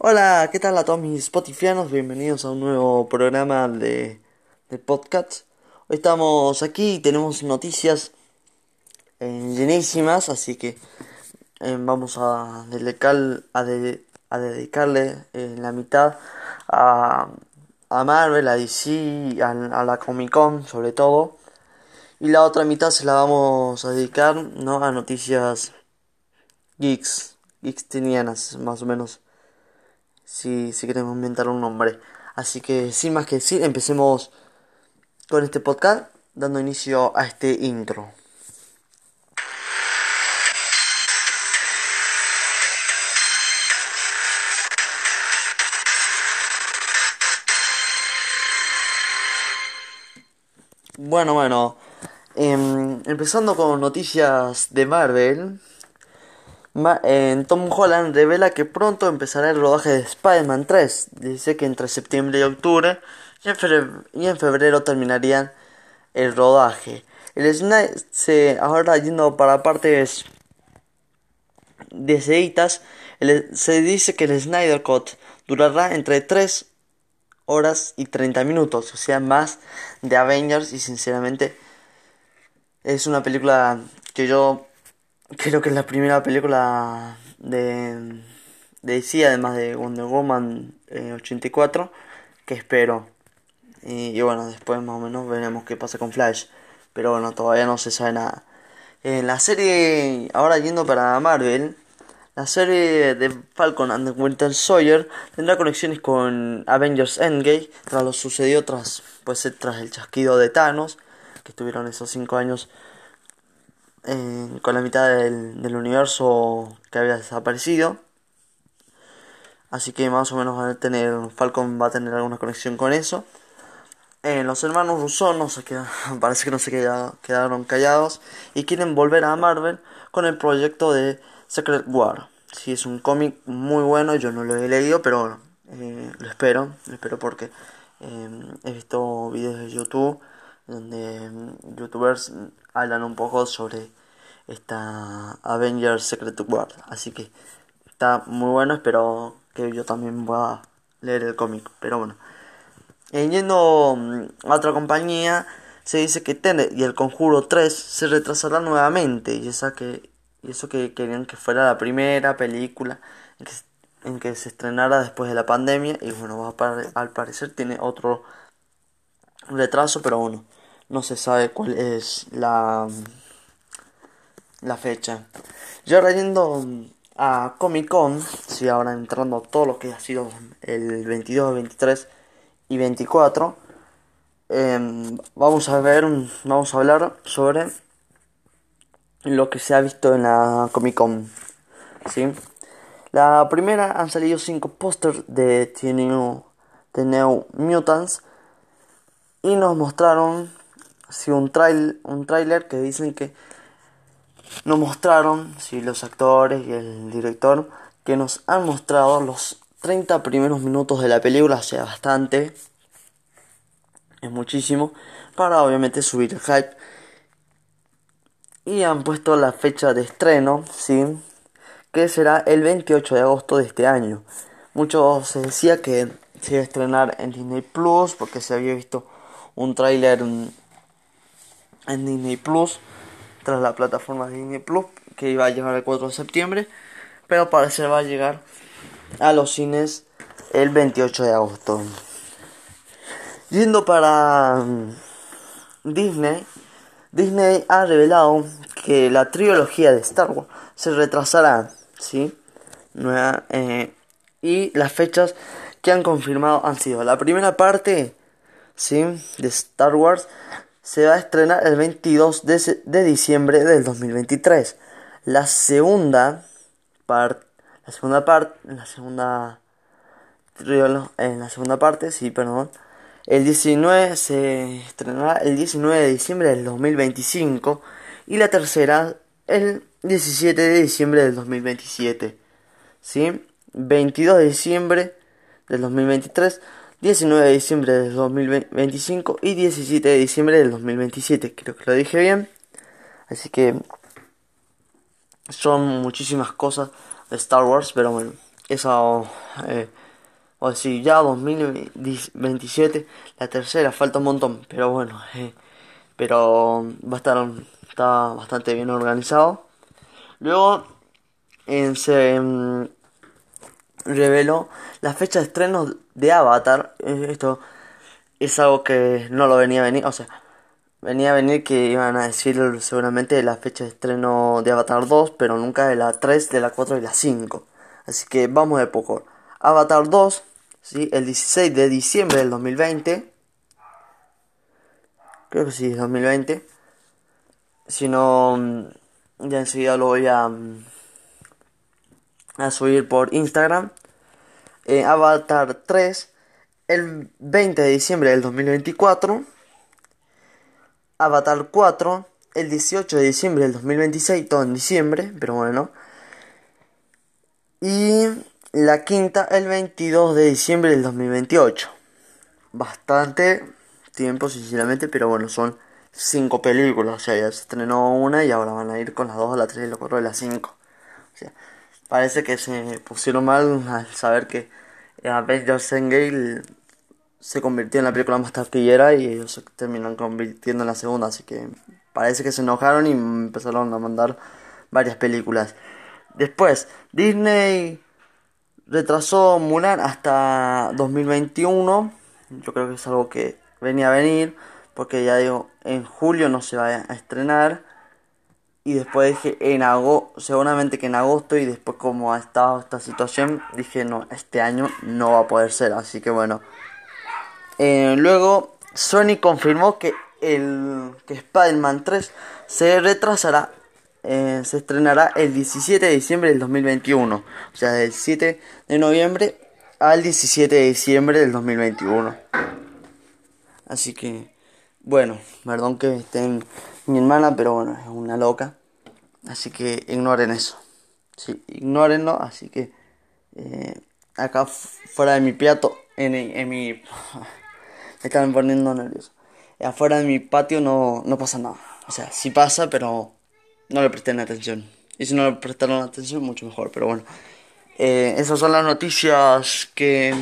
Hola, ¿qué tal a todos mis Spotifyanos? Bienvenidos a un nuevo programa de, de podcast. Hoy estamos aquí y tenemos noticias eh, llenísimas, así que eh, vamos a, dedicar, a, a dedicarle eh, la mitad a, a, Marvel, a DC, a, la Comic Con sobre todo. Y la otra mitad se la vamos a dedicar ¿no? a noticias geeks, geeks más o menos si, si queremos inventar un nombre. Así que sin más que decir, empecemos con este podcast dando inicio a este intro. Bueno, bueno, em, empezando con noticias de Marvel, en Tom Holland revela que pronto empezará el rodaje de Spider-Man 3. Dice que entre septiembre y octubre y en, febrero, terminarían el rodaje. El Snyder se ahora yendo para partes deseitas, se dice que el Snyder Cut durará entre 3 horas y 30 minutos, o sea, más de Avengers y sinceramente es una película que yo creo que es la primera película de, de DC, además de Wonder Woman 84, eh, que espero. Y, bueno, después más o menos veremos qué pasa con Flash. Pero bueno, todavía no se sabe nada. En la serie, ahora yendo para Marvel, la serie de Falcon and the Winter Soldier tendrá conexiones con Avengers Endgame, tras lo sucedió tras, pues, tras el chasquido de Thanos, que estuvieron esos 5 años con la mitad del, universo que había desaparecido. Así que más o menos va a tener, Falcon va a tener alguna conexión con eso. Eh, los hermanos Rousseau no se parece que no se quedaron callados y quieren volver a Marvel con el proyecto de Secret War. Si es un cómic muy bueno, yo no lo he leído, pero eh, lo espero, lo espero porque eh, he visto videos de YouTube donde youtubers hablan un poco sobre esta Avengers Secret War. Así que está muy bueno, espero que yo también pueda leer el cómic. Pero bueno, eh, yendo mm, a otra compañía, se dice que Tenet y el Conjuro 3 se retrasarán nuevamente. Y, esa que, y eso que querían que fuera la primera película en que, se estrenara después de la pandemia. Y bueno, al parecer tiene otro retraso, pero bueno, no se sabe cuál es la la fecha. Yo ahora yendo a Comic Con, si ahora entrando todo lo que ha sido el 22, 23 y 24, em, vamos a ver, vamos a hablar sobre lo que se ha visto en la Comic Con. ¿sí? La primera han salido 5 pósters de The New, Mutants y nos mostraron sí, un, trail, un trailer que dicen que nos mostraron, sí, los actores y el director, que nos han mostrado los 30 primeros minutos de la película, o sea, bastante, es muchísimo, para obviamente subir el hype. Y han puesto la fecha de estreno, sí, que será el 28 de agosto de este año. Muchos se decía que se iba a estrenar en Disney Plus, porque se había visto un tráiler en Disney Plus tras la plataforma de Disney Plus que iba a llegar el 4 de septiembre, pero parece que va a llegar a los cines el 28 de agosto. Yendo para mm, Disney, Disney ha revelado que la trilogía de Star Wars se retrasará, ¿sí? Eh, y las fechas que han confirmado han sido la primera parte, ¿sí? De Star Wars se va a estrenar el 22 de, diciembre del 2023. La segunda parte, la segunda parte, la segunda en la segunda parte, sí, perdón. El 19 se estrenará el 19 de diciembre del 2025 y la tercera el 17 de diciembre del 2027. ¿Sí? 22 de diciembre del 2023 19 de diciembre del 2025 y 17 de diciembre del 2027. Creo que lo dije bien. Así que son muchísimas cosas de Star Wars, pero bueno, Eso, eh, o si ya 2027, la tercera, falta un montón, pero bueno, eh, pero va a estar, está bastante bien organizado. Luego se mm, reveló la fecha de estreno de Avatar. Esto es algo que no lo venía a venir, o sea, venía a venir que iban a decir seguramente la fecha de estreno de Avatar 2, pero nunca de la 3, de la 4 y la 5. Así que vamos de poco. Avatar 2, ¿sí? el 16 de diciembre del 2020. Creo que sí, 2020. Si no, mm, ya enseguida lo voy a, mm, a subir por Instagram. Eh, Avatar 3 el 20 de diciembre del 2024. Avatar 4 el 18 de diciembre del 2026, todo en diciembre, pero bueno. Y la quinta el 22 de diciembre del 2028. Bastante tiempo, sinceramente, pero bueno, son cinco películas. O sea, ya se estrenó una y ahora van a ir con las 2, la 3 y la 4 y la 5. O sea, parece que se pusieron mal al saber que Avengers Endgame se convirtió en la película más taquillera y ellos se terminan convirtiendo en la segunda, así que parece que se enojaron y empezaron a mandar varias películas. Después, Disney retrasó Mulan hasta 2021. Yo creo que es algo que venía a venir, porque ya digo, en julio no se va a estrenar. Y después dije, en agosto, seguramente que en agosto, y después como ha estado esta situación, dije, no, este año no va a poder ser. Así que bueno, eh, luego, Sony confirmó que el que Spider-Man 3 se retrasará, eh, se estrenará el 17 de diciembre del 2021, o sea, del 7 de noviembre al 17 de diciembre del 2021. Así que, bueno, perdón que estén mi hermana, pero bueno, es una loca. Así que ignoren eso. Sí, ignórenlo. Así que eh, acá fuera de mi plato, en, en mi me estaban poniendo nervioso. Afuera de mi patio no, no pasa nada. O sea, sí pasa, pero no le presten atención. Y si no le prestaron atención, mucho mejor. Pero bueno, eh, esas son las noticias que,